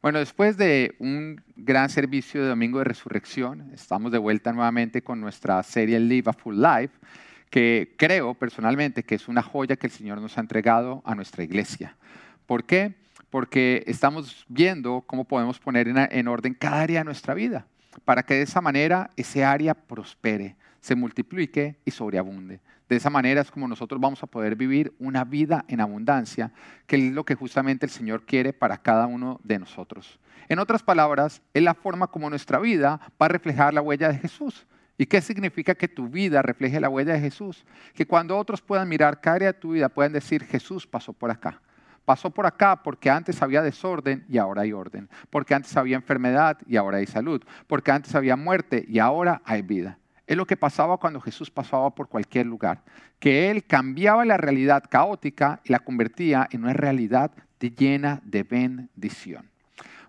Bueno, después de un gran servicio de Domingo de Resurrección, estamos de vuelta nuevamente con nuestra serie Live a Full Life, que creo personalmente que es una joya que el Señor nos ha entregado a nuestra iglesia. ¿Por qué? Porque estamos viendo cómo podemos poner en, orden cada área de nuestra vida, para que de esa manera ese área prospere, se multiplique y sobreabunde. De esa manera es como nosotros vamos a poder vivir una vida en abundancia, que es lo que justamente el Señor quiere para cada uno de nosotros. En otras palabras, es la forma como nuestra vida va a reflejar la huella de Jesús. ¿Y qué significa que tu vida refleje la huella de Jesús? Que cuando otros puedan mirar cada área de tu vida, puedan decir, Jesús pasó por acá. Pasó por acá porque antes había desorden y ahora hay orden. Porque antes había enfermedad y ahora hay salud. Porque antes había muerte y ahora hay vida. Es lo que pasaba cuando Jesús pasaba por cualquier lugar, que Él cambiaba la realidad caótica y la convertía en una realidad llena de bendición.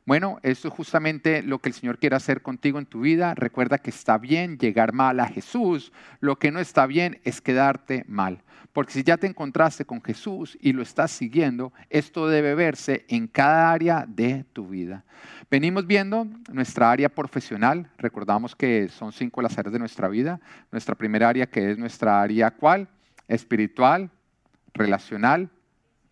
Bueno, esto es justamente lo que el Señor quiere hacer contigo en tu vida. Recuerda que está bien llegar mal a Jesús. Lo que no está bien es quedarte mal. Porque si ya te encontraste con Jesús y lo estás siguiendo, esto debe verse en cada área de tu vida. Venimos viendo nuestra área profesional. Recordamos que son cinco las áreas de nuestra vida. Nuestra primera área que es nuestra área cuál? Espiritual, relacional,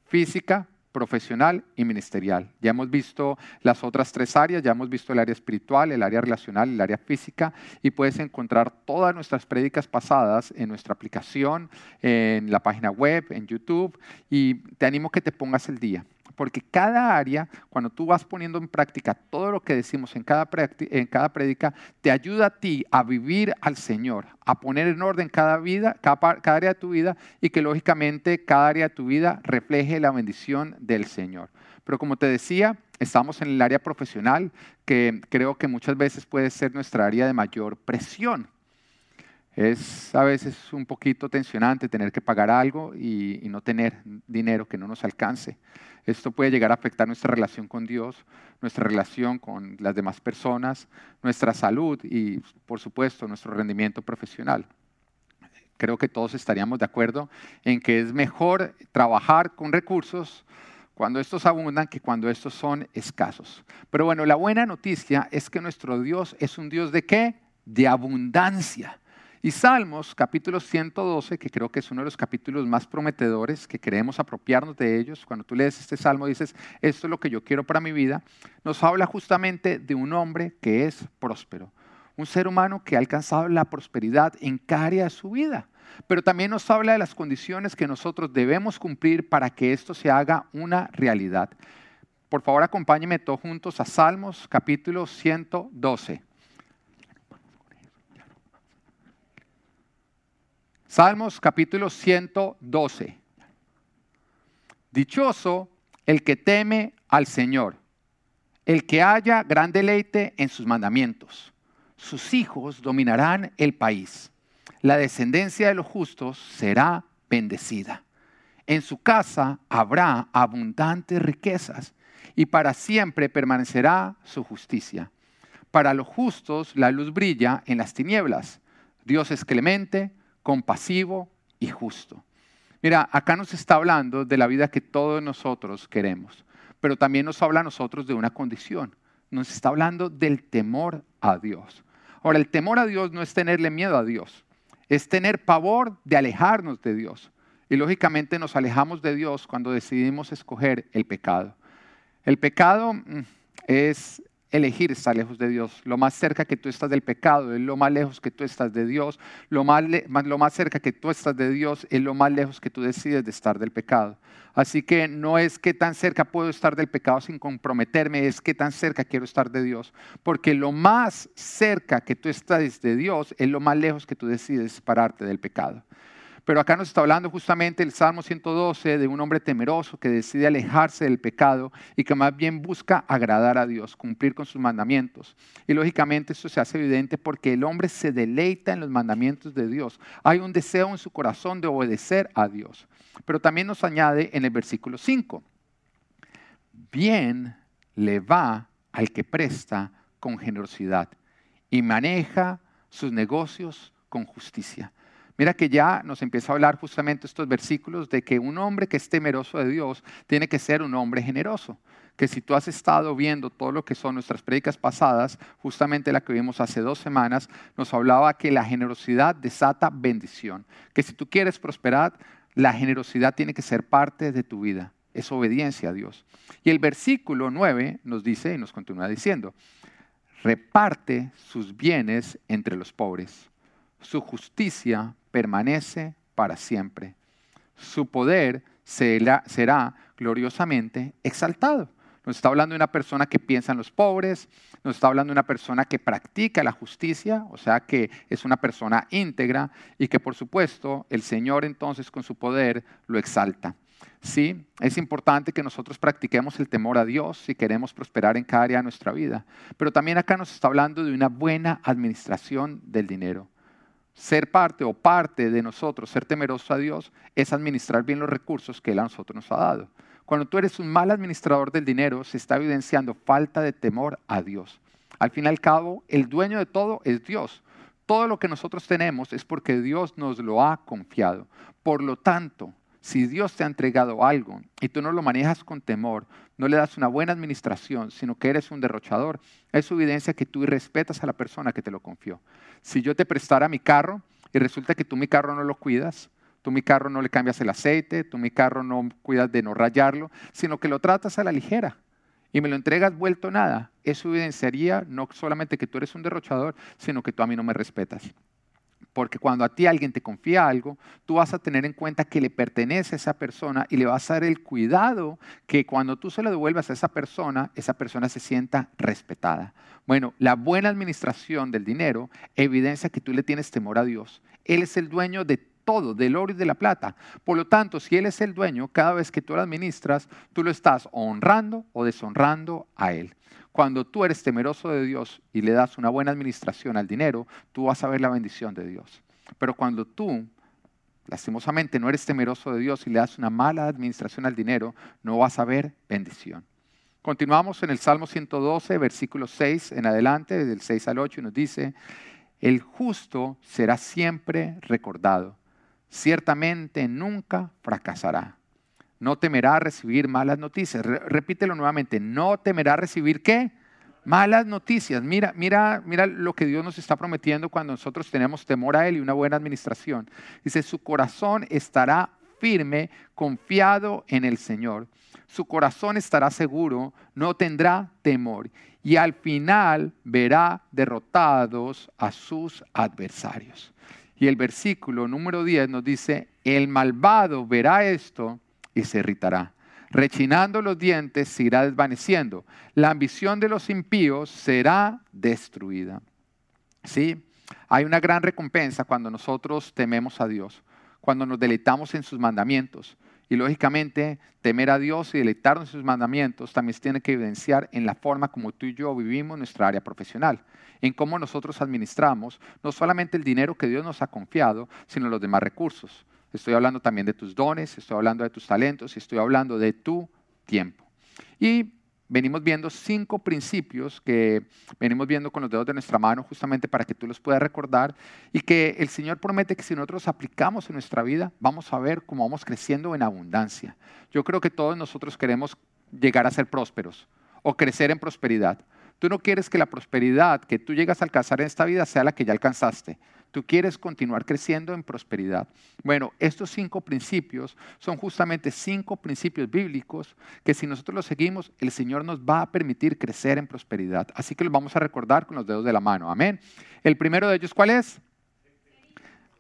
física, profesional y ministerial. Ya hemos visto las otras tres áreas, ya hemos visto el área espiritual, el área relacional, el área física y puedes encontrar todas nuestras prédicas pasadas en nuestra aplicación, en la página web, en YouTube y te animo que te pongas el día porque cada área, cuando tú vas poniendo en práctica todo lo que decimos en cada, en cada prédica, te ayuda a ti a vivir al Señor, a poner en orden cada, vida, cada, área de tu vida y que lógicamente cada área de tu vida refleje la bendición del Señor. Pero como te decía, estamos en el área profesional, que creo que muchas veces puede ser nuestra área de mayor presión. Es a veces un poquito tensionante tener que pagar algo y, no tener dinero que no nos alcance. Esto puede llegar a afectar nuestra relación con Dios, nuestra relación con las demás personas, nuestra salud y, por supuesto, nuestro rendimiento profesional. Creo que todos estaríamos de acuerdo en que es mejor trabajar con recursos cuando estos abundan que cuando estos son escasos. Pero bueno, la buena noticia es que nuestro Dios es un Dios de qué? De abundancia. Y Salmos, capítulo 112, que creo que es uno de los capítulos más prometedores, que queremos apropiarnos de ellos, cuando tú lees este salmo dices, esto es lo que yo quiero para mi vida, nos habla justamente de un hombre que es próspero, un ser humano que ha alcanzado la prosperidad en cada área de su vida, pero también nos habla de las condiciones que nosotros debemos cumplir para que esto se haga una realidad. Por favor, acompáñenme todos juntos a Salmos, capítulo 112. Salmos capítulo 112. Dichoso el que teme al Señor, el que haya gran deleite en sus mandamientos. Sus hijos dominarán el país. La descendencia de los justos será bendecida. En su casa habrá abundantes riquezas y para siempre permanecerá su justicia. Para los justos la luz brilla en las tinieblas. Dios es clemente, compasivo y justo. Mira, acá nos está hablando de la vida que todos nosotros queremos, pero también nos habla a nosotros de una condición. Nos está hablando del temor a Dios. Ahora, el temor a Dios no es tenerle miedo a Dios, es tener pavor de alejarnos de Dios. Y lógicamente nos alejamos de Dios cuando decidimos escoger el pecado. El pecado mm, es elegir estar lejos de Dios. Lo más cerca que tú estás del pecado es lo más lejos que tú estás de Dios. Lo más, lo más cerca que tú estás de Dios es lo más lejos que tú decides de estar del pecado. Así que no es que tan cerca puedo estar del pecado sin comprometerme, es que tan cerca quiero estar de Dios. Porque lo más cerca que tú estás de Dios es lo más lejos que tú decides pararte del pecado. Pero acá nos está hablando justamente el Salmo 112 de un hombre temeroso que decide alejarse del pecado y que más bien busca agradar a Dios, cumplir con sus mandamientos. Y lógicamente esto se hace evidente porque el hombre se deleita en los mandamientos de Dios. Hay un deseo en su corazón de obedecer a Dios. Pero también nos añade en el versículo 5, bien le va al que presta con generosidad y maneja sus negocios con justicia. Mira que ya nos empieza a hablar justamente estos versículos de que un hombre que es temeroso de Dios tiene que ser un hombre generoso, que si tú has estado viendo todo lo que son nuestras prédicas pasadas, justamente la que vimos hace dos semanas, nos hablaba que la generosidad desata bendición, que si tú quieres prosperar, la generosidad tiene que ser parte de tu vida, es obediencia a Dios. Y el versículo 9 nos dice y nos continúa diciendo, reparte sus bienes entre los pobres, su justicia permanece para siempre, su poder será, gloriosamente exaltado. Nos está hablando de una persona que piensa en los pobres, nos está hablando de una persona que practica la justicia, o sea que es una persona íntegra y que por supuesto el Señor entonces con su poder lo exalta. Sí, es importante que nosotros practiquemos el temor a Dios si queremos prosperar en cada área de nuestra vida. Pero también acá nos está hablando de una buena administración del dinero. Ser parte o parte de nosotros, ser temeroso a Dios, es administrar bien los recursos que Él a nosotros nos ha dado. Cuando tú eres un mal administrador del dinero, se está evidenciando falta de temor a Dios. Al fin y al cabo, el dueño de todo es Dios. Todo lo que nosotros tenemos es porque Dios nos lo ha confiado. Por lo tanto, si Dios te ha entregado algo y tú no lo manejas con temor, no le das una buena administración, sino que eres un derrochador, es evidencia que tú respetas a la persona que te lo confió. Si yo te prestara mi carro y resulta que tú mi carro no lo cuidas, tú mi carro no le cambias el aceite, tú mi carro no cuidas de no rayarlo, sino que lo tratas a la ligera y me lo entregas vuelto nada, eso evidenciaría no solamente que tú eres un derrochador, sino que tú a mí no me respetas. Porque cuando a ti alguien te confía algo, tú vas a tener en cuenta que le pertenece a esa persona y le vas a dar el cuidado que cuando tú se lo devuelvas a esa persona, esa persona se sienta respetada. Bueno, la buena administración del dinero evidencia que tú le tienes temor a Dios. Él es el dueño de todo, del oro y de la plata. Por lo tanto, si Él es el dueño, cada vez que tú lo administras, tú lo estás honrando o deshonrando a Él. Cuando tú eres temeroso de Dios y le das una buena administración al dinero, tú vas a ver la bendición de Dios. Pero cuando tú, lastimosamente, no eres temeroso de Dios y le das una mala administración al dinero, no vas a ver bendición. Continuamos en el Salmo 112, versículo 6 en adelante, del 6 al 8, y nos dice, el justo será siempre recordado, ciertamente nunca fracasará no temerá recibir malas noticias. repítelo nuevamente, no temerá recibir qué? Malas noticias. Mira, mira, mira lo que Dios nos está prometiendo cuando nosotros tenemos temor a Él y una buena administración. Dice, su corazón estará firme, confiado en el Señor. Su corazón estará seguro, no tendrá temor. Y al final verá derrotados a sus adversarios. Y el versículo número 10 nos dice, el malvado verá esto y se irritará. Rechinando los dientes se irá desvaneciendo. La ambición de los impíos será destruida. ¿Sí? Hay una gran recompensa cuando nosotros tememos a Dios, cuando nos deleitamos en sus mandamientos. Y lógicamente, temer a Dios y deleitarnos en sus mandamientos también se tiene que evidenciar en la forma como tú y yo vivimos nuestra área profesional, en cómo nosotros administramos no solamente el dinero que Dios nos ha confiado, sino los demás recursos estoy hablando también de tus dones, estoy hablando de tus talentos y estoy hablando de tu tiempo. Y venimos viendo cinco principios que venimos viendo con los dedos de nuestra mano justamente para que tú los puedas recordar y que el Señor promete que si nosotros aplicamos en nuestra vida, vamos a ver cómo vamos creciendo en abundancia. Yo creo que todos nosotros queremos llegar a ser prósperos o crecer en prosperidad. Tú no quieres que la prosperidad que tú llegas a alcanzar en esta vida sea la que ya alcanzaste. Tú quieres continuar creciendo en prosperidad. Bueno, estos cinco principios son justamente cinco principios bíblicos que si nosotros los seguimos, el Señor nos va a permitir crecer en prosperidad. Así que los vamos a recordar con los dedos de la mano. Amén. El primero de ellos, ¿cuál es?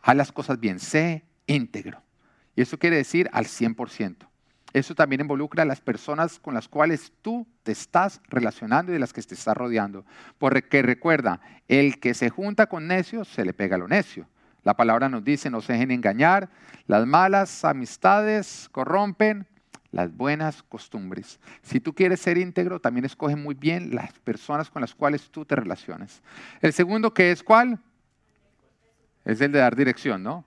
Haz las cosas bien, sé íntegro. Y eso quiere decir al 100%. Eso también involucra a las personas con las cuales tú te estás relacionando y de las que te estás rodeando. Porque recuerda, el que se junta con necios se le pega lo necio. La palabra nos dice, no se dejen engañar, las malas amistades corrompen las buenas costumbres. Si tú quieres ser íntegro, también escoge muy bien las personas con las cuales tú te relacionas. El segundo que es cuál? Es el de dar dirección, ¿no?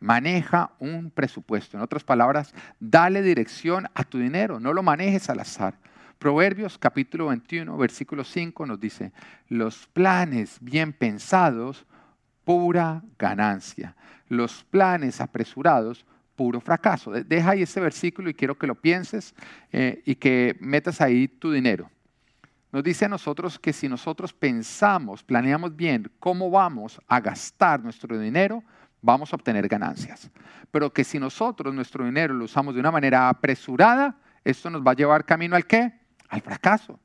Maneja un presupuesto. En otras palabras, dale dirección a tu dinero, no lo manejes al azar. Proverbios capítulo 21, versículo 5 nos dice, los planes bien pensados, pura ganancia. Los planes apresurados, puro fracaso. Deja ahí ese versículo y quiero que lo pienses eh, y que metas ahí tu dinero. Nos dice a nosotros que si nosotros pensamos, planeamos bien cómo vamos a gastar nuestro dinero, vamos a obtener ganancias. Pero que si nosotros nuestro dinero lo usamos de una manera apresurada, esto nos va a llevar camino al qué? Al fracaso.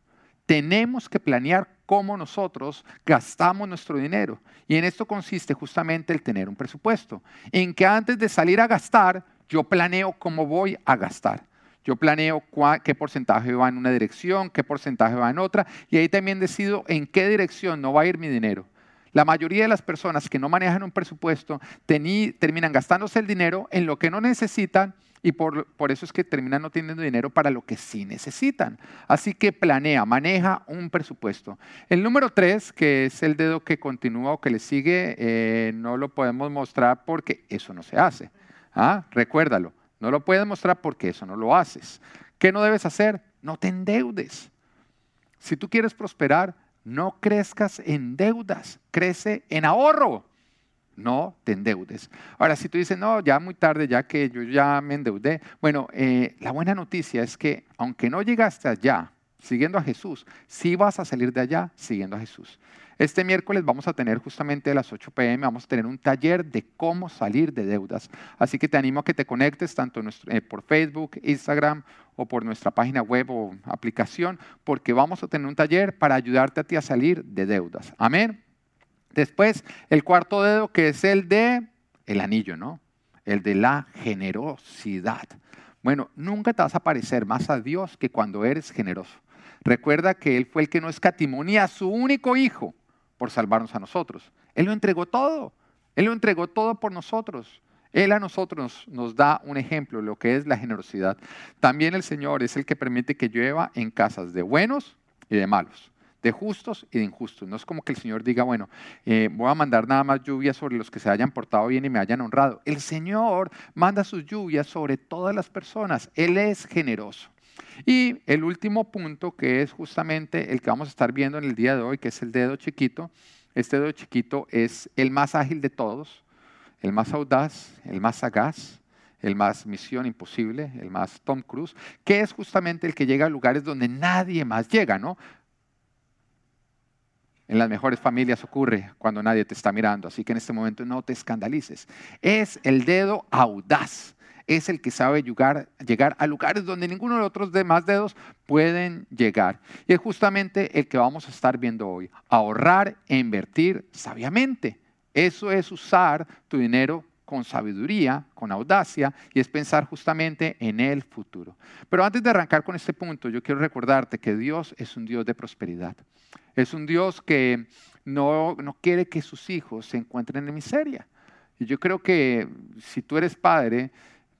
Tenemos que planear cómo nosotros gastamos nuestro dinero. Y en esto consiste justamente el tener un presupuesto, en que antes de salir a gastar, yo planeo cómo voy a gastar. Yo planeo qué porcentaje va en una dirección, qué porcentaje va en otra, y ahí también decido en qué dirección no va a ir mi dinero. La mayoría de las personas que no manejan un presupuesto terminan gastándose el dinero en lo que no necesitan y por, eso es que terminan no teniendo dinero para lo que sí necesitan. Así que planea, maneja un presupuesto. El número tres, que es el dedo que continúa o que le sigue, eh, no lo podemos mostrar porque eso no se hace. ¿Ah? Recuérdalo, no lo puedes mostrar porque eso no lo haces. ¿Qué no debes hacer? No te endeudes. Si tú quieres prosperar, no crezcas en deudas, crece en ahorro no te endeudes. Ahora, si tú dices, no, ya muy tarde, ya que yo ya me endeudé, bueno, eh, la buena noticia es que aunque no llegaste allá siguiendo a Jesús, sí vas a salir de allá siguiendo a Jesús. Este miércoles vamos a tener justamente a las 8 pm, vamos a tener un taller de cómo salir de deudas. Así que te animo a que te conectes tanto eh, por Facebook, Instagram o por nuestra página web o aplicación, porque vamos a tener un taller para ayudarte a ti a salir de deudas. Amén. Después, el cuarto dedo que es el de el anillo, ¿no? El de la generosidad. Bueno, nunca te vas a parecer más a Dios que cuando eres generoso. Recuerda que Él fue el que no escatimó ni a su único hijo por salvarnos a nosotros. Él lo entregó todo. Él lo entregó todo por nosotros. Él a nosotros nos da un ejemplo de lo que es la generosidad. También el Señor es el que permite que llueva en casas de buenos y de malos de justos y de injustos. No es como que el Señor diga, bueno, eh, voy a mandar nada más lluvia sobre los que se hayan portado bien y me hayan honrado. El Señor manda sus lluvias sobre todas las personas. Él es generoso. Y el último punto, que es justamente el que vamos a estar viendo en el día de hoy, que es el dedo chiquito. Este dedo chiquito es el más ágil de todos, el más audaz, el más sagaz, el más misión imposible, el más Tom Cruise, que es justamente el que llega a lugares donde nadie más llega, ¿no? En las mejores familias ocurre cuando nadie te está mirando, así que en este momento no te escandalices. Es el dedo audaz, es el que sabe llegar, a lugares donde ninguno de los otros demás dedos pueden llegar. Y es justamente el que vamos a estar viendo hoy, ahorrar e invertir sabiamente. Eso es usar tu dinero con sabiduría, con audacia, y es pensar justamente en el futuro. Pero antes de arrancar con este punto, yo quiero recordarte que Dios es un Dios de prosperidad. Es un Dios que no, quiere que sus hijos se encuentren en miseria. Y yo creo que si tú eres padre,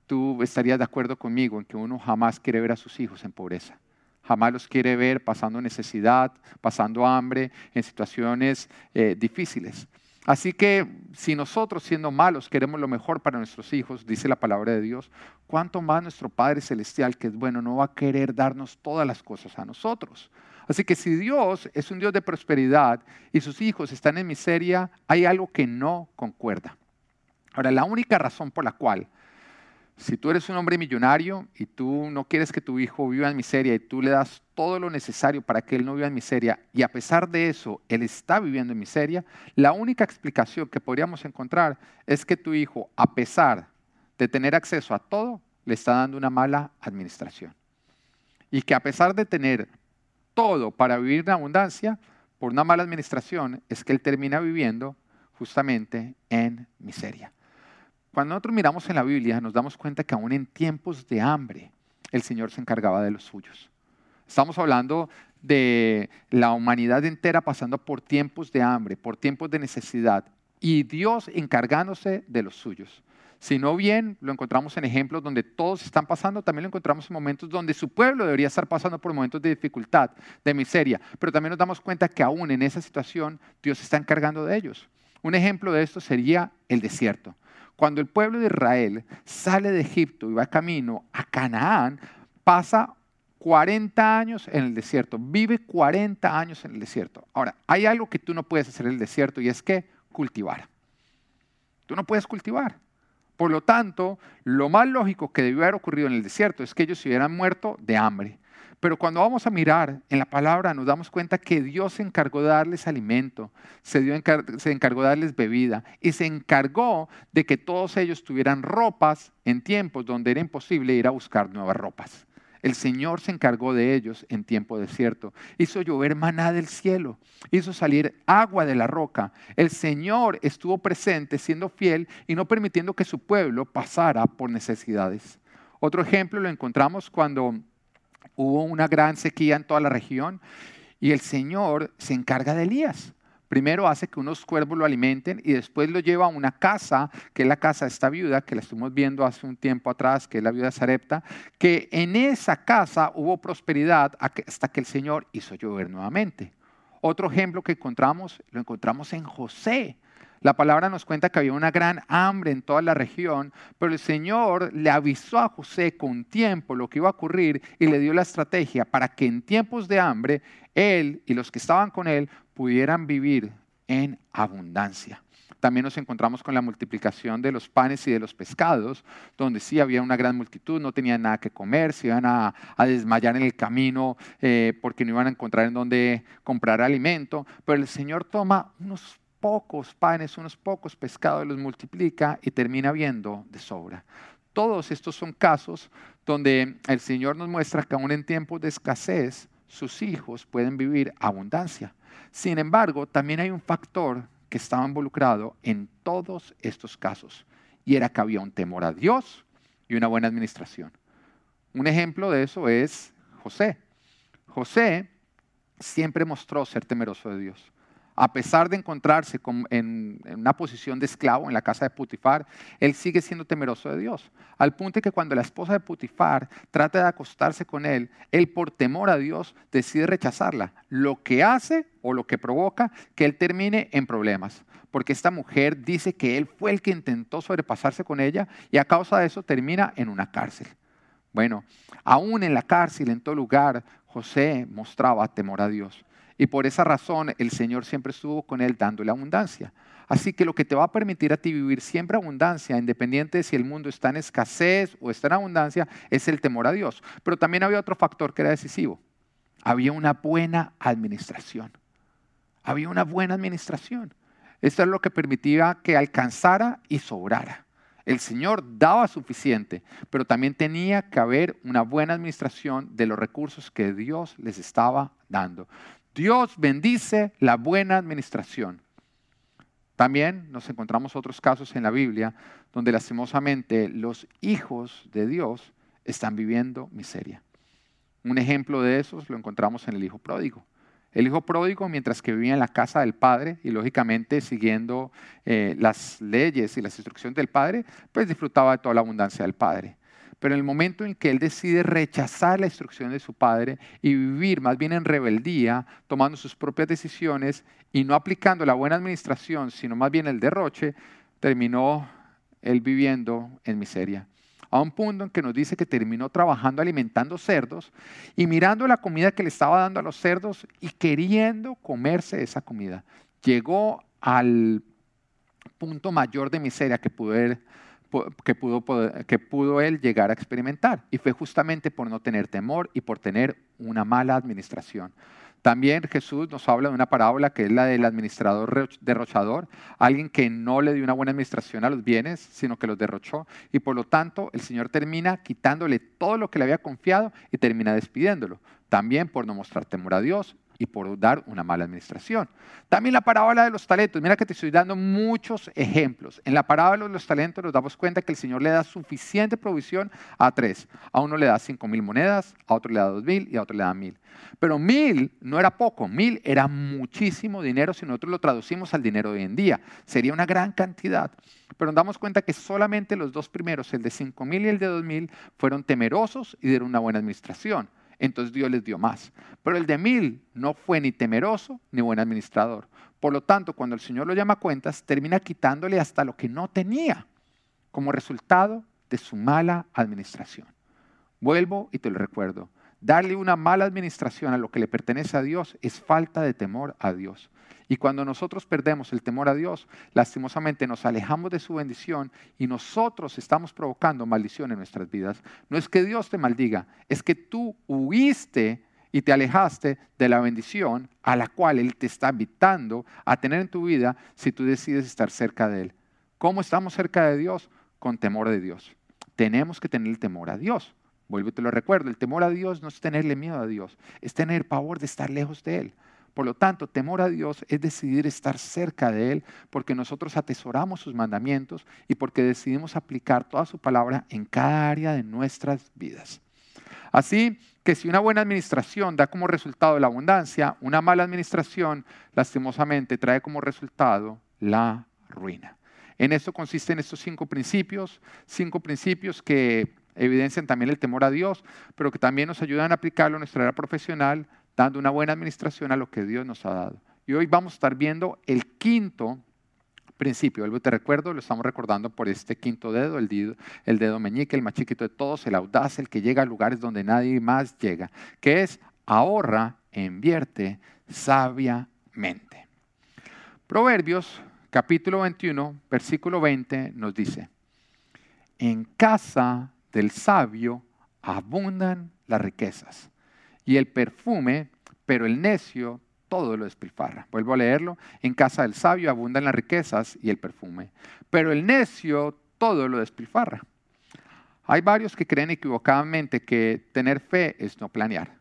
tú estarías de acuerdo conmigo en que uno jamás quiere ver a sus hijos en pobreza. Jamás los quiere ver pasando necesidad, pasando hambre, en situaciones eh, difíciles. Así que si nosotros siendo malos queremos lo mejor para nuestros hijos, dice la palabra de Dios, ¿cuánto más nuestro Padre Celestial, que es bueno, no va a querer darnos todas las cosas a nosotros? Así que si Dios es un Dios de prosperidad y sus hijos están en miseria, hay algo que no concuerda. Ahora, la única razón por la cual, si tú eres un hombre millonario y tú no quieres que tu hijo viva en miseria y tú le das todo lo necesario para que él no viva en miseria y a pesar de eso él está viviendo en miseria, la única explicación que podríamos encontrar es que tu hijo, a pesar de tener acceso a todo, le está dando una mala administración. Y que a pesar de tener todo para vivir en abundancia, por una mala administración, es que él termina viviendo justamente en miseria. Cuando nosotros miramos en la Biblia, nos damos cuenta que aún en tiempos de hambre, el Señor se encargaba de los suyos. Estamos hablando de la humanidad entera pasando por tiempos de hambre, por tiempos de necesidad, y Dios encargándose de los suyos. Si no bien lo encontramos en ejemplos donde todos están pasando, también lo encontramos en momentos donde su pueblo debería estar pasando por momentos de dificultad, de miseria. Pero también nos damos cuenta que aún en esa situación Dios está encargando de ellos. Un ejemplo de esto sería el desierto. Cuando el pueblo de Israel sale de Egipto y va camino a Canaán, pasa 40 años en el desierto, vive 40 años en el desierto. Ahora, hay algo que tú no puedes hacer en el desierto y es que cultivar. Tú no puedes cultivar Por lo tanto, lo más lógico que debió haber ocurrido en el desierto es que ellos se hubieran muerto de hambre. Pero cuando vamos a mirar en la palabra nos damos cuenta que Dios se encargó de darles alimento, se, se, encargó de darles bebida y se encargó de que todos ellos tuvieran ropas en tiempos donde era imposible ir a buscar nuevas ropas. El Señor se encargó de ellos en tiempo desierto. Hizo llover maná del cielo. Hizo salir agua de la roca. El Señor estuvo presente siendo fiel y no permitiendo que su pueblo pasara por necesidades. Otro ejemplo lo encontramos cuando hubo una gran sequía en toda la región y el Señor se encarga de Elías. Primero hace que unos cuervos lo alimenten y después lo lleva a una casa, que es la casa de esta viuda, que la estuvimos viendo hace un tiempo atrás, que es la viuda Sarepta, que en esa casa hubo prosperidad hasta que el Señor hizo llover nuevamente. Otro ejemplo que encontramos, lo encontramos en José. La palabra nos cuenta que había una gran hambre en toda la región, pero el Señor le avisó a José con tiempo lo que iba a ocurrir y le dio la estrategia para que en tiempos de hambre él y los que estaban con él pudieran vivir en abundancia. También nos encontramos con la multiplicación de los panes y de los pescados, donde sí había una gran multitud, no tenían nada que comer, se iban a, desmayar en el camino eh, porque no iban a encontrar en dónde comprar alimento, pero el Señor toma unos pocos panes, unos pocos pescados, los multiplica y termina viendo de sobra. Todos estos son casos donde el Señor nos muestra que aún en tiempos de escasez, sus hijos pueden vivir abundancia. Sin embargo, también hay un factor que estaba involucrado en todos estos casos, y era que había un temor a Dios y una buena administración. Un ejemplo de eso es José. José siempre mostró ser temeroso de Dios a pesar de encontrarse en, una posición de esclavo en la casa de Putifar, él sigue siendo temeroso de Dios. Al punto de que cuando la esposa de Putifar trata de acostarse con él, él por temor a Dios decide rechazarla, lo que hace o lo que provoca que él termine en problemas. Porque esta mujer dice que él fue el que intentó sobrepasarse con ella y a causa de eso termina en una cárcel. Bueno, aún en la cárcel, en todo lugar, José mostraba temor a Dios. Y por esa razón el Señor siempre estuvo con él dándole abundancia. Así que lo que te va a permitir a ti vivir siempre abundancia, independiente de si el mundo está en escasez o está en abundancia, es el temor a Dios. Pero también había otro factor que era decisivo. Había una buena administración. Había una buena administración. Esto es lo que permitía que alcanzara y sobrara. El Señor daba suficiente, pero también tenía que haber una buena administración de los recursos que Dios les estaba dando. Dios bendice la buena administración. También nos encontramos otros casos en la Biblia donde lastimosamente los hijos de Dios están viviendo miseria. Un ejemplo de esos lo encontramos en el hijo pródigo. El hijo pródigo, mientras que vivía en la casa del padre y lógicamente siguiendo eh, las leyes y las instrucciones del padre, pues disfrutaba de toda la abundancia del padre. Pero en el momento en que él decide rechazar la instrucción de su padre y vivir más bien en rebeldía, tomando sus propias decisiones y no aplicando la buena administración, sino más bien el derroche, terminó él viviendo en miseria. A un punto en que nos dice que terminó trabajando alimentando cerdos y mirando la comida que le estaba dando a los cerdos y queriendo comerse esa comida. Llegó al punto mayor de miseria que pudo haber que pudo, que pudo él llegar a experimentar. Y fue justamente por no tener temor y por tener una mala administración. También Jesús nos habla de una parábola que es la del administrador derrochador, alguien que no le dio una buena administración a los bienes, sino que los derrochó. Y por lo tanto, el Señor termina quitándole todo lo que le había confiado y termina despidiéndolo. También por no mostrar temor a Dios y por dar una mala administración. También la parábola de los talentos. Mira que te estoy dando muchos ejemplos. En la parábola de los talentos nos damos cuenta que el Señor le da suficiente provisión a tres. A uno le da cinco mil monedas, a otro le da dos mil y a otro le da mil. Pero mil no era poco, mil era muchísimo dinero si nosotros lo traducimos al dinero de hoy en día. Sería una gran cantidad. Pero nos damos cuenta que solamente los dos primeros, el de cinco mil y el de dos mil, fueron temerosos y dieron una buena administración entonces Dios les dio más. Pero el de mil no fue ni temeroso ni buen administrador. Por lo tanto, cuando el Señor lo llama a cuentas, termina quitándole hasta lo que no tenía como resultado de su mala administración. Vuelvo y te lo recuerdo. Darle una mala administración a lo que le pertenece a Dios es falta de temor a Dios. Y cuando nosotros perdemos el temor a Dios, lastimosamente nos alejamos de su bendición y nosotros estamos provocando maldición en nuestras vidas. No es que Dios te maldiga, es que tú huiste y te alejaste de la bendición a la cual Él te está invitando a tener en tu vida si tú decides estar cerca de Él. ¿Cómo estamos cerca de Dios? Con temor de Dios. Tenemos que tener el temor a Dios. Vuelvo y te lo recuerdo, el temor a Dios no es tenerle miedo a Dios, es tener pavor de estar lejos de Él. Por lo tanto, temor a Dios es decidir estar cerca de Él porque nosotros atesoramos sus mandamientos y porque decidimos aplicar toda su palabra en cada área de nuestras vidas. Así que si una buena administración da como resultado la abundancia, una mala administración lastimosamente trae como resultado la ruina. En esto consisten estos cinco principios, cinco principios que evidencian también el temor a Dios, pero que también nos ayudan a aplicarlo en nuestra área profesional, dando una buena administración a lo que Dios nos ha dado. Y hoy vamos a estar viendo el quinto principio. Vuelvo te recuerdo, lo estamos recordando por este quinto dedo, el dedo, el dedo meñique, el más chiquito de todos, el audaz, el que llega a lugares donde nadie más llega, que es ahorra, invierte sabiamente. Proverbios capítulo 21, versículo 20 nos dice, en casa del sabio abundan las riquezas y el perfume, pero el necio todo lo despilfarra. Vuelvo a leerlo. En casa del sabio abundan las riquezas y el perfume, pero el necio todo lo despilfarra. Hay varios que creen equivocadamente que tener fe es no planear.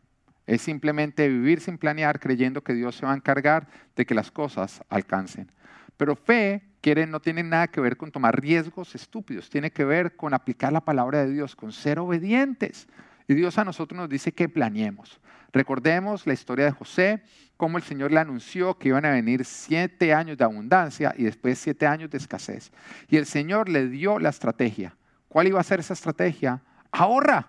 Es simplemente vivir sin planear creyendo que Dios se va a encargar de que las cosas alcancen. Pero fe quiere, no tiene nada que ver con tomar riesgos estúpidos, tiene que ver con aplicar la palabra de Dios, con ser obedientes. Y Dios a nosotros nos dice que planeemos. Recordemos la historia de José, cómo el Señor le anunció que iban a venir siete años de abundancia y después siete años de escasez. Y el Señor le dio la estrategia. ¿Cuál iba a ser esa estrategia? Ahorra.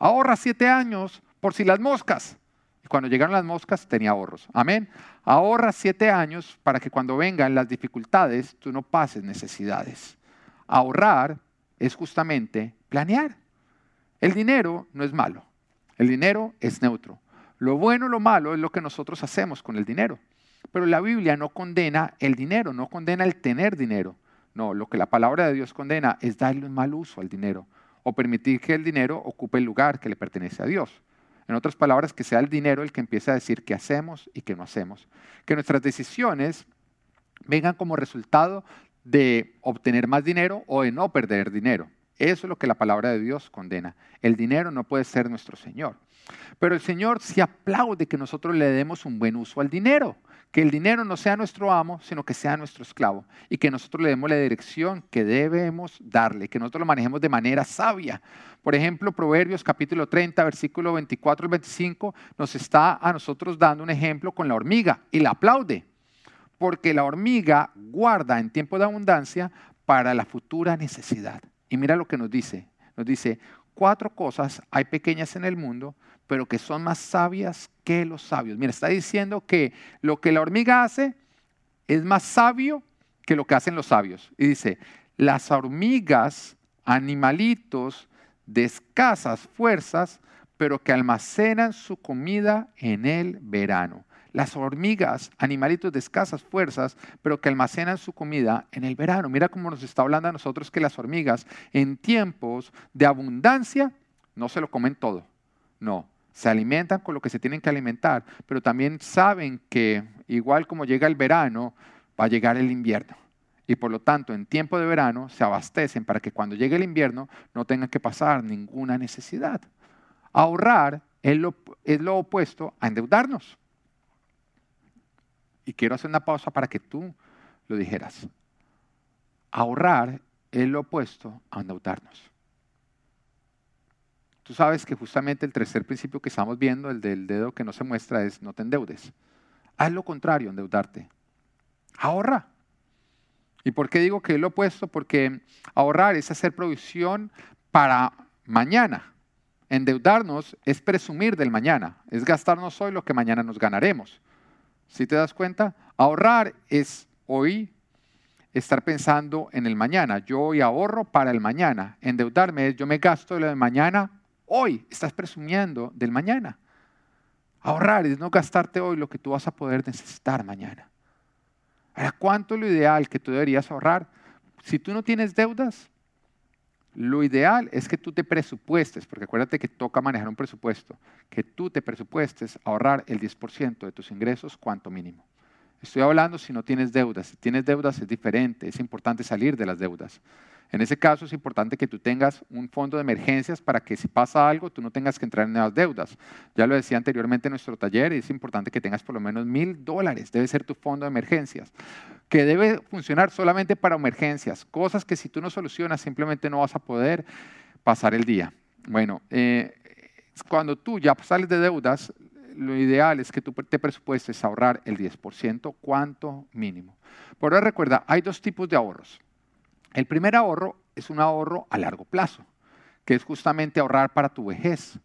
Ahorra siete años por si las moscas. Y cuando llegaron las moscas tenía ahorros. Amén. Ahorra siete años para que cuando vengan las dificultades tú no pases necesidades. Ahorrar es justamente planear. El dinero no es malo. El dinero es neutro. Lo bueno o lo malo es lo que nosotros hacemos con el dinero. Pero la Biblia no condena el dinero, no condena el tener dinero. No, lo que la palabra de Dios condena es darle un mal uso al dinero o permitir que el dinero ocupe el lugar que le pertenece a Dios. En otras palabras, que sea el dinero el que empiece a decir qué hacemos y qué no hacemos. Que nuestras decisiones vengan como resultado de obtener más dinero o de no perder dinero. Eso es lo que la palabra de Dios condena. El dinero no puede ser nuestro Señor. Pero el Señor sí aplaude que nosotros le demos un buen uso al dinero. Que el dinero no sea nuestro amo, sino que sea nuestro esclavo. Y que nosotros le demos la dirección que debemos darle, que nosotros lo manejemos de manera sabia. Por ejemplo, Proverbios capítulo 30, versículo 24 al 25, nos está a nosotros dando un ejemplo con la hormiga y la aplaude. Porque la hormiga guarda en tiempo de abundancia para la futura necesidad. Y mira lo que nos dice. Nos dice, cuatro cosas hay pequeñas en el mundo, pero que son más sabias que los sabios. Mira, está diciendo que lo que la hormiga hace es más sabio que lo que hacen los sabios. Y dice, las hormigas, animalitos de escasas fuerzas, pero que almacenan su comida en el verano las hormigas, animalitos de escasas fuerzas, pero que almacenan su comida en el verano. Mira cómo nos está hablando a nosotros que las hormigas en tiempos de abundancia no se lo comen todo. No, se alimentan con lo que se tienen que alimentar, pero también saben que igual como llega el verano, va a llegar el invierno. Y por lo tanto, en tiempo de verano se abastecen para que cuando llegue el invierno no tengan que pasar ninguna necesidad. Ahorrar es lo, es lo opuesto a endeudarnos. Y quiero hacer una pausa para que tú lo dijeras. Ahorrar es lo opuesto a endeudarnos. Tú sabes que justamente el tercer principio que estamos viendo, el del dedo que no se muestra, es no te endeudes. Haz lo contrario, endeudarte. Ahorra. ¿Y por qué digo que es lo opuesto? Porque ahorrar es hacer provisión para mañana. Endeudarnos es presumir del mañana, es gastarnos hoy lo que mañana nos ganaremos. ¿Sí te das cuenta? Ahorrar es hoy estar pensando en el mañana. Yo hoy ahorro para el mañana. Endeudarme es yo me gasto lo de mañana Hoy estás presumiendo del mañana. Ahorrar es no gastarte hoy lo que tú vas a poder necesitar mañana. Ahora, ¿cuánto es lo ideal que tú deberías ahorrar? Si tú no tienes deudas, lo ideal es que tú te presupuestes, porque acuérdate que toca manejar un presupuesto, que tú te presupuestes ahorrar el 10% de tus ingresos cuanto mínimo. Estoy hablando si no tienes deudas. Si tienes deudas es diferente, es importante salir de las deudas. En ese caso es importante que tú tengas un fondo de emergencias para que si pasa algo tú no tengas que entrar en nuevas deudas. Ya lo decía anteriormente en nuestro taller, es importante que tengas por lo menos mil dólares, debe ser tu fondo de emergencias, que debe funcionar solamente para emergencias, cosas que si tú no solucionas simplemente no vas a poder pasar el día. Bueno, eh, cuando tú ya sales de deudas, lo ideal es que tú te presupuestes ahorrar el 10%, ¿cuánto mínimo? Por ahora recuerda, hay dos tipos de ahorros. El primer ahorro es un ahorro a largo plazo, que es justamente ahorrar para tu vejez,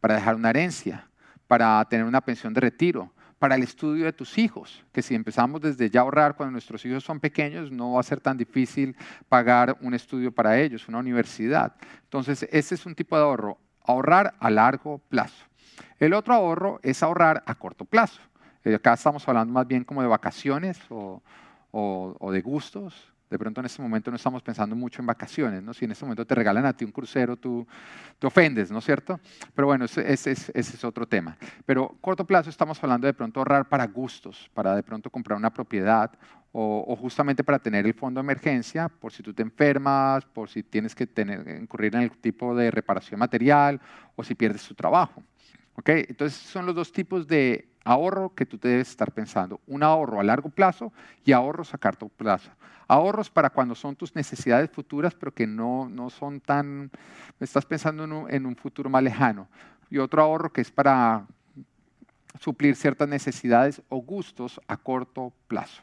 para dejar una herencia, para tener una pensión de retiro, para el estudio de tus hijos, que si empezamos desde ya a ahorrar cuando nuestros hijos son pequeños, no va a ser tan difícil pagar un estudio para ellos, una universidad. Entonces, ese es un tipo de ahorro, ahorrar a largo plazo. El otro ahorro es ahorrar a corto plazo. Eh, acá estamos hablando más bien como de vacaciones o, de gustos, de pronto en este momento no estamos pensando mucho en vacaciones, ¿no? Si en este momento te regalan a ti un crucero, tú te ofendes, ¿no es cierto? Pero bueno, ese, es otro tema. Pero corto plazo estamos hablando de pronto ahorrar para gustos, para de pronto comprar una propiedad o, justamente para tener el fondo de emergencia por si tú te enfermas, por si tienes que tener, incurrir en el tipo de reparación material o si pierdes tu trabajo. ¿Okay? Entonces son los dos tipos de ahorro que tú debes estar pensando. Un ahorro a largo plazo y ahorros a corto plazo. Ahorros para cuando son tus necesidades futuras, pero que no, no son tan, estás pensando en un, en un futuro más lejano. Y otro ahorro que es para suplir ciertas necesidades o gustos a corto plazo.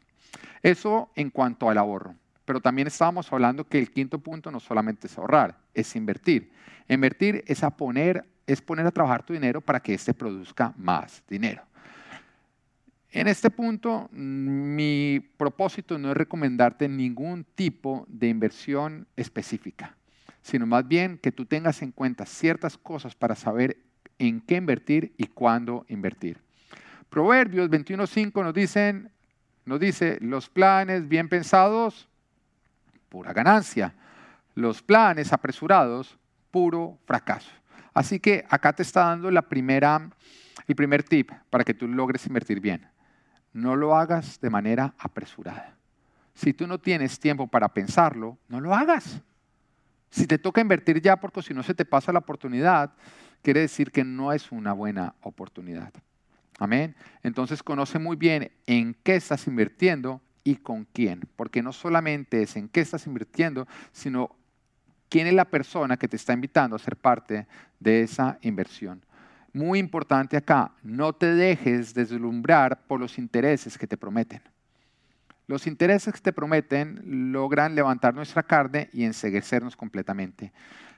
Eso en cuanto al ahorro. Pero también estábamos hablando que el quinto punto no solamente es ahorrar, es invertir. Invertir es, a poner, es poner a trabajar tu dinero para que éste produzca más dinero. En este punto, mi propósito no es recomendarte ningún tipo de inversión específica, sino más bien que tú tengas en cuenta ciertas cosas para saber en qué invertir y cuándo invertir. Proverbios 21.5 nos, nos dice, los planes bien pensados, pura ganancia. Los planes apresurados, puro fracaso. Así que acá te está dando el primer tip para que tú logres invertir bien no lo hagas de manera apresurada. Si tú no tienes tiempo para pensarlo, no lo hagas. Si te toca invertir ya porque si no se te pasa la oportunidad, quiere decir que no es una buena oportunidad. Amén. Entonces conoce muy bien en qué estás invirtiendo y con quién. Porque no solamente es en qué estás invirtiendo, sino quién es la persona que te está invitando a ser parte de esa inversión muy importante acá, no te dejes deslumbrar por los intereses que te prometen. Los intereses que te prometen logran levantar nuestra carne y enseguecernos completamente.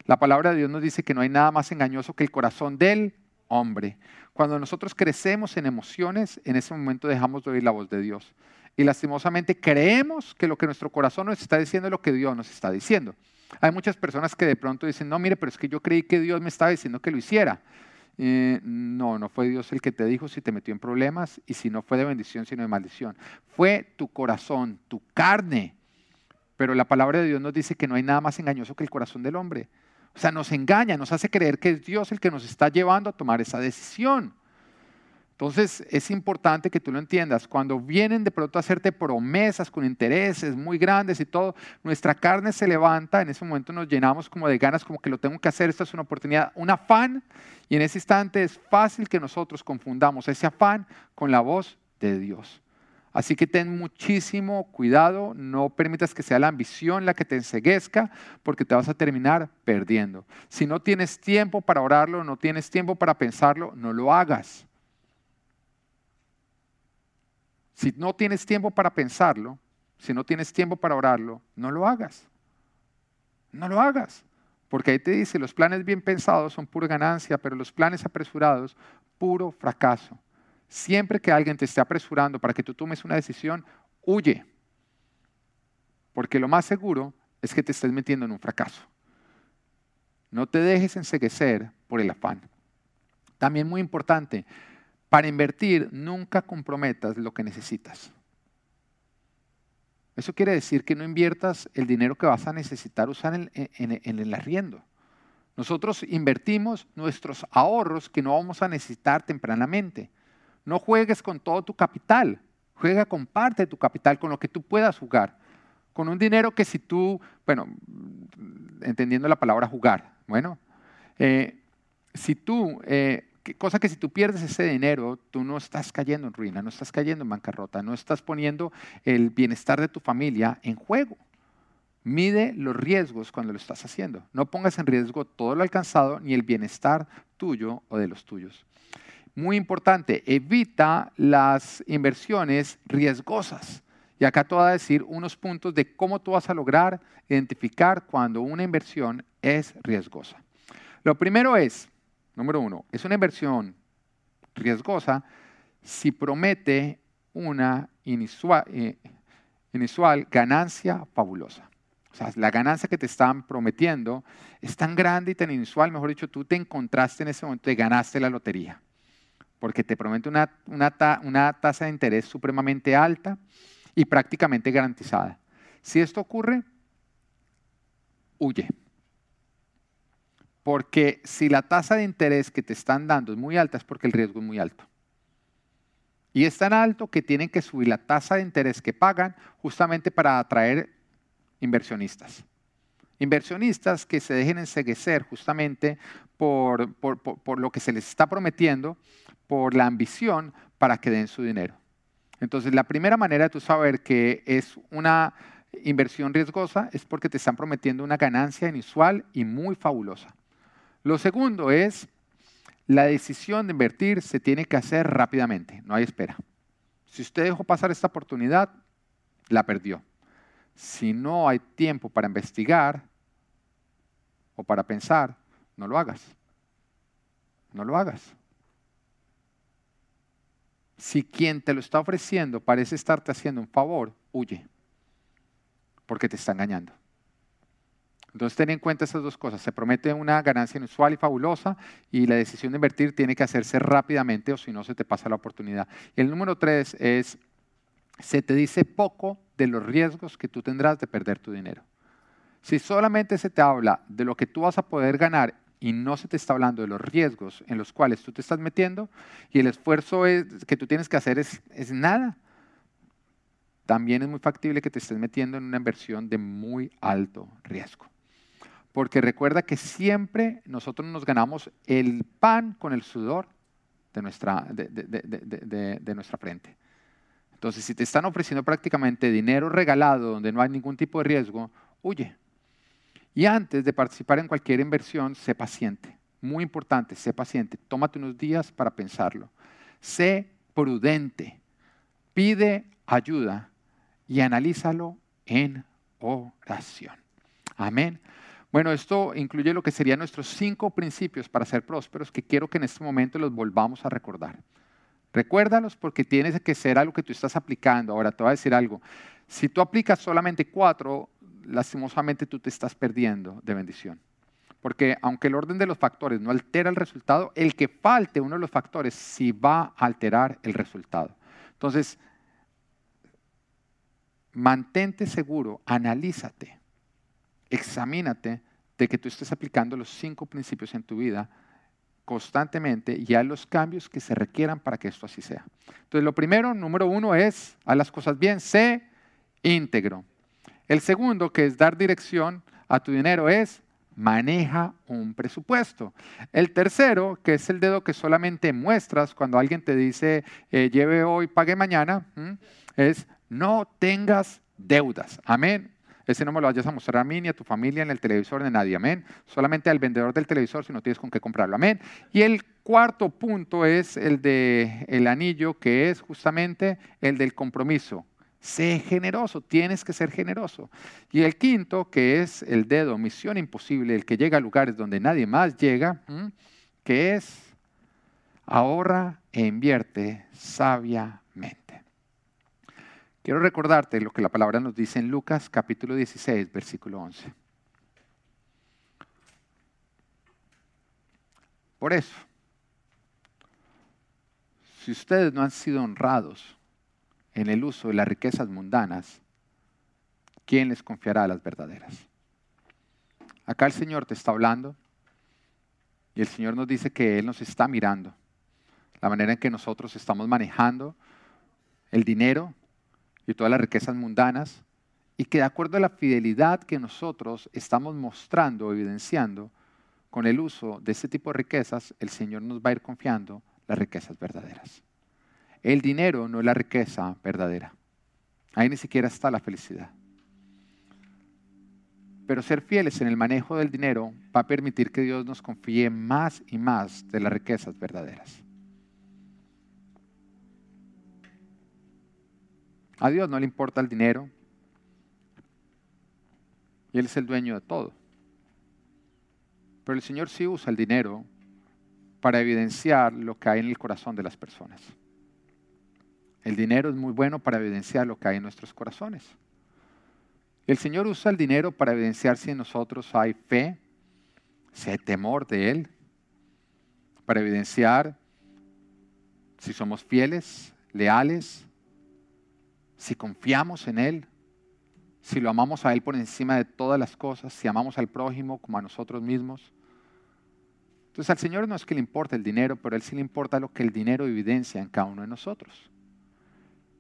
La palabra de Dios nos dice que no hay nada más engañoso que el corazón del hombre. Cuando nosotros crecemos en emociones, en ese momento dejamos de oír la voz de Dios. Y lastimosamente creemos que lo que nuestro corazón nos está diciendo es lo que Dios nos está diciendo. Hay muchas personas que de pronto dicen, no, mire, pero es que yo creí que Dios me estaba diciendo que lo hiciera. Eh, no, no fue Dios el que te dijo si te metió en problemas y si no fue de bendición, sino de maldición. Fue tu corazón, tu carne. Pero la palabra de Dios nos dice que no hay nada más engañoso que el corazón del hombre. O sea, nos engaña, nos hace creer que es Dios el que nos está llevando a tomar esa decisión. Entonces es importante que tú lo entiendas. Cuando vienen de pronto a hacerte promesas con intereses muy grandes y todo, nuestra carne se levanta, en ese momento nos llenamos como de ganas, como que lo tengo que hacer, esta es una oportunidad, un afán, y en ese instante es fácil que nosotros confundamos ese afán con la voz de Dios. Así que ten muchísimo cuidado, no permitas que sea la ambición la que te enseguezca, porque te vas a terminar perdiendo. Si no tienes tiempo para orarlo, no tienes tiempo para pensarlo, no lo hagas. Si no tienes tiempo para pensarlo, si no tienes tiempo para orarlo, no lo hagas. No lo hagas. Porque ahí te dice, los planes bien pensados son pura ganancia, pero los planes apresurados, puro fracaso. Siempre que alguien te esté apresurando para que tú tomes una decisión, huye. Porque lo más seguro es que te estés metiendo en un fracaso. No te dejes enseguecer por el afán. También muy importante, para invertir nunca comprometas lo que necesitas. Eso quiere decir que no inviertas el dinero que vas a necesitar usar en, el arriendo. Nosotros invertimos nuestros ahorros que no vamos a necesitar tempranamente. No juegues con todo tu capital, juega con parte de tu capital, con lo que tú puedas jugar. Con un dinero que si tú, bueno, entendiendo la palabra jugar, bueno, eh, si tú, eh, cosa que si tú pierdes ese dinero, tú no estás cayendo en ruina, no estás cayendo en bancarrota, no estás poniendo el bienestar de tu familia en juego. Mide los riesgos cuando lo estás haciendo. No pongas en riesgo todo lo alcanzado ni el bienestar tuyo o de los tuyos. Muy importante, evita las inversiones riesgosas. Y acá te voy a decir unos puntos de cómo tú vas a lograr identificar cuando una inversión es riesgosa. Lo primero es, número uno, es una inversión riesgosa si promete una eh, inicial ganancia fabulosa. O sea, la ganancia que te están prometiendo es tan grande y tan inusual, mejor dicho, tú te encontraste en ese momento, te ganaste la lotería, porque te promete una, una, tasa de interés supremamente alta y prácticamente garantizada. Si esto ocurre, huye. Porque si la tasa de interés que te están dando es muy alta, es porque el riesgo es muy alto. Y es tan alto que tienen que subir la tasa de interés que pagan justamente para atraer inversionistas. Inversionistas que se dejen enseguecer justamente por, por, lo que se les está prometiendo, por la ambición para que den su dinero. Entonces, la primera manera de tú saber que es una inversión riesgosa es porque te están prometiendo una ganancia inusual y muy fabulosa. Lo segundo es, la decisión de invertir se tiene que hacer rápidamente, no hay espera. Si usted dejó pasar esta oportunidad, la perdió si no hay tiempo para investigar o para pensar, no lo hagas. No lo hagas. Si quien te lo está ofreciendo parece estarte haciendo un favor, huye, porque te está engañando. Entonces ten en cuenta esas dos cosas. Se promete una ganancia inusual y fabulosa y la decisión de invertir tiene que hacerse rápidamente o si no se te pasa la oportunidad. Y el número tres es se te dice poco de los riesgos que tú tendrás de perder tu dinero. Si solamente se te habla de lo que tú vas a poder ganar y no se te está hablando de los riesgos en los cuales tú te estás metiendo y el esfuerzo que tú tienes que hacer es, es nada, también es muy factible que te estés metiendo en una inversión de muy alto riesgo. Porque recuerda que siempre nosotros nos ganamos el pan con el sudor de nuestra, de nuestra frente. Entonces, si te están ofreciendo prácticamente dinero regalado donde no hay ningún tipo de riesgo, huye. Y antes de participar en cualquier inversión, sé paciente. Muy importante, sé paciente. Tómate unos días para pensarlo. Sé prudente. Pide ayuda y analízalo en oración. Amén. Bueno, esto incluye lo que serían nuestros cinco principios para ser prósperos que quiero que en este momento los volvamos a recordar. Recuérdalos porque tienes que ser algo que tú estás aplicando. Ahora te voy a decir algo. Si tú aplicas solamente cuatro, lastimosamente tú te estás perdiendo de bendición. Porque aunque el orden de los factores no altera el resultado, el que falte uno de los factores sí va a alterar el resultado. Entonces, mantente seguro, analízate, examínate de que tú estés aplicando los cinco principios en tu vida constantemente y a los cambios que se requieran para que esto así sea. Entonces, lo primero, número uno, es a las cosas bien, sé íntegro. El segundo, que es dar dirección a tu dinero, es maneja un presupuesto. El tercero, que es el dedo que solamente muestras cuando alguien te dice, eh, lleve hoy, pague mañana, es no tengas deudas. Amén. Ese no me lo vayas a mostrar a mí, ni a tu familia, ni al televisor, a nadie. Amén. Solamente al vendedor del televisor si no tienes con qué comprarlo. Amén. Y el cuarto punto es el del el anillo, que es justamente el del compromiso. Sé generoso, tienes que ser generoso. Y el quinto, que es el dedo, misión imposible, el que llega a lugares donde nadie más llega, que es ahorra e invierte sabiamente. Quiero recordarte lo que la palabra nos dice en Lucas capítulo 16, versículo 11. Por eso, si ustedes no han sido honrados en el uso de las riquezas mundanas, ¿quién les confiará las verdaderas? Acá el Señor te está hablando y el Señor nos dice que Él nos está mirando. La manera en que nosotros estamos manejando el dinero y todas las riquezas mundanas y que de acuerdo a la fidelidad que nosotros estamos mostrando, evidenciando, con el uso de este tipo de riquezas, el Señor nos va a ir confiando las riquezas verdaderas. El dinero no es la riqueza verdadera. Ahí ni siquiera está la felicidad. Pero ser fieles en el manejo del dinero va a permitir que Dios nos confíe más y más de las riquezas verdaderas. A Dios no le importa el dinero y Él es el dueño de todo. Pero el Señor sí usa el dinero para evidenciar lo que hay en el corazón de las personas. El dinero es muy bueno para evidenciar lo que hay en nuestros corazones. El Señor usa el dinero para evidenciar si en nosotros hay fe, si hay temor de Él, para evidenciar si somos fieles, leales, si confiamos en Él, si lo amamos a Él por encima de todas las cosas, si amamos al prójimo como a nosotros mismos. Entonces al Señor no es que le importe el dinero, pero a Él sí le importa lo que el dinero evidencia en cada uno de nosotros.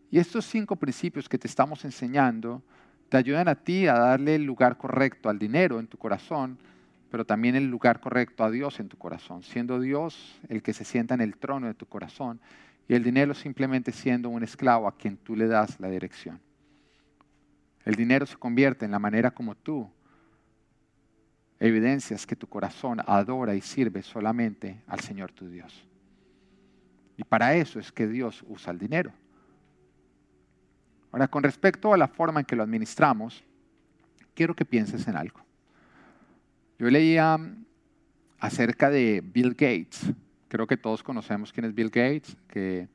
Y estos cinco principios que te estamos enseñando te ayudan a ti a darle el lugar correcto al dinero en tu corazón, pero también el lugar correcto a Dios en tu corazón, siendo Dios el que se sienta en el trono de tu corazón y el dinero simplemente siendo un esclavo a quien tú le das la dirección. El dinero se convierte en la manera como tú evidencias que tu corazón adora y sirve solamente al Señor tu Dios. Y para eso es que Dios usa el dinero. Ahora, con respecto a la forma en que lo administramos, quiero que pienses en algo. Yo leía acerca de Bill Gates. Creo que todos conocemos quién es Bill Gates, que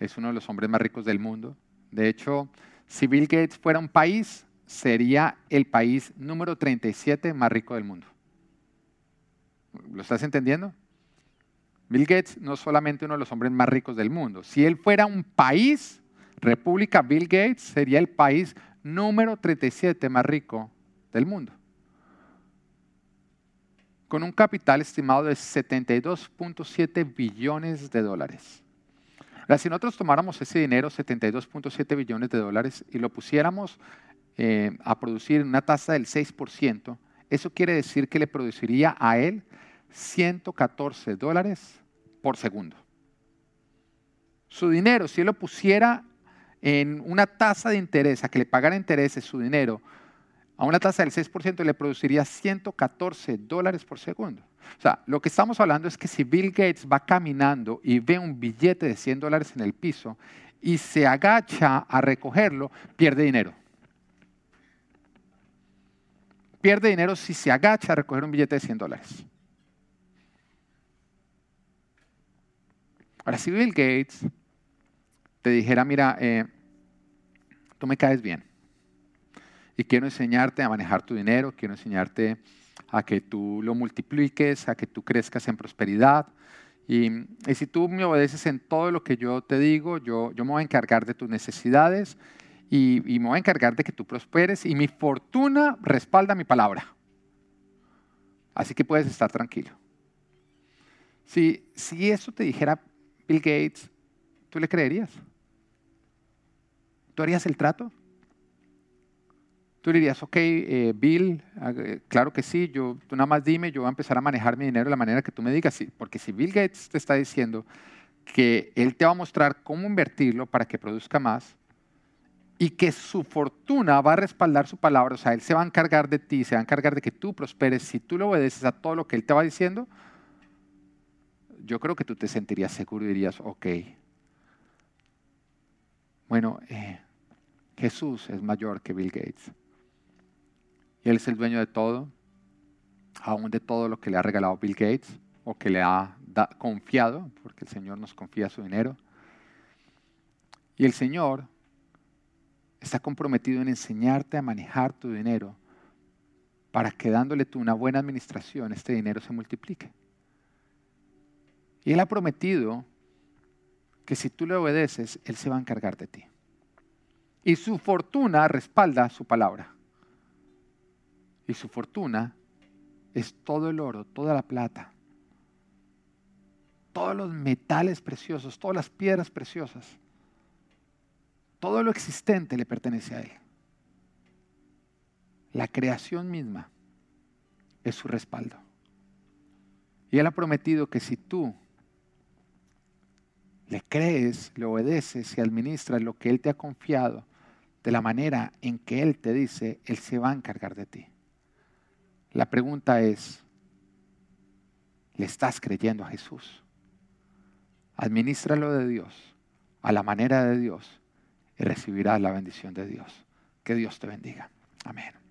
es uno de los hombres más ricos del mundo. De hecho, si Bill Gates fuera un país, sería el país número 37 más rico del mundo. ¿Lo estás entendiendo? Bill Gates no es solamente uno de los hombres más ricos del mundo. Si él fuera un país, República Bill Gates sería el país número 37 más rico del mundo. Con un capital estimado de 72.7 billones de dólares si nosotros tomáramos ese dinero, 72.7 billones de dólares, y lo pusiéramos eh, a producir una tasa del 6%, eso quiere decir que le produciría a él 114 dólares por segundo. Su dinero, si él lo pusiera en una tasa de interés, a que le pagara intereses su dinero, a una tasa del 6% le produciría 114 dólares por segundo. O sea, lo que estamos hablando es que si Bill Gates va caminando y ve un billete de 100 dólares en el piso y se agacha a recogerlo, pierde dinero. Pierde dinero si se agacha a recoger un billete de 100 dólares. Ahora, si Bill Gates te dijera, mira, eh, tú me caes bien y quiero enseñarte a manejar tu dinero, quiero enseñarte a que tú lo multipliques, a que tú crezcas en prosperidad. Y, si tú me obedeces en todo lo que yo te digo, yo, yo me voy a encargar de tus necesidades y, y, me voy a encargar de que tú prosperes y mi fortuna respalda mi palabra. Así que puedes estar tranquilo. Si, si eso te dijera Bill Gates, ¿tú le creerías? ¿Tú harías el trato? Tú dirías, ok, eh, Bill, ah, eh, claro que sí, yo, tú nada más dime, yo voy a empezar a manejar mi dinero de la manera que tú me digas. Porque si Bill Gates te está diciendo que él te va a mostrar cómo invertirlo para que produzca más y que su fortuna va a respaldar su palabra, o sea, él se va a encargar de ti, se va a encargar de que tú prosperes, si tú le obedeces a todo lo que él te va diciendo, yo creo que tú te sentirías seguro y dirías, ok, bueno, eh, Jesús es mayor que Bill Gates. Él es el dueño de todo, aún de todo lo que le ha regalado Bill Gates o que le ha confiado, porque el Señor nos confía su dinero. Y el Señor está comprometido en enseñarte a manejar tu dinero para que dándole tú una buena administración, este dinero se multiplique. Y Él ha prometido que si tú le obedeces, Él se va a encargar de ti. Y su fortuna respalda su palabra. Y su fortuna es todo el oro, toda la plata, todos los metales preciosos, todas las piedras preciosas. Todo lo existente le pertenece a Él. La creación misma es su respaldo. Y Él ha prometido que si tú le crees, le obedeces y administras lo que Él te ha confiado de la manera en que Él te dice, Él se va a encargar de ti. La pregunta es, ¿le estás creyendo a Jesús? Administralo de Dios, a la manera de Dios, y recibirás la bendición de Dios. Que Dios te bendiga. Amén.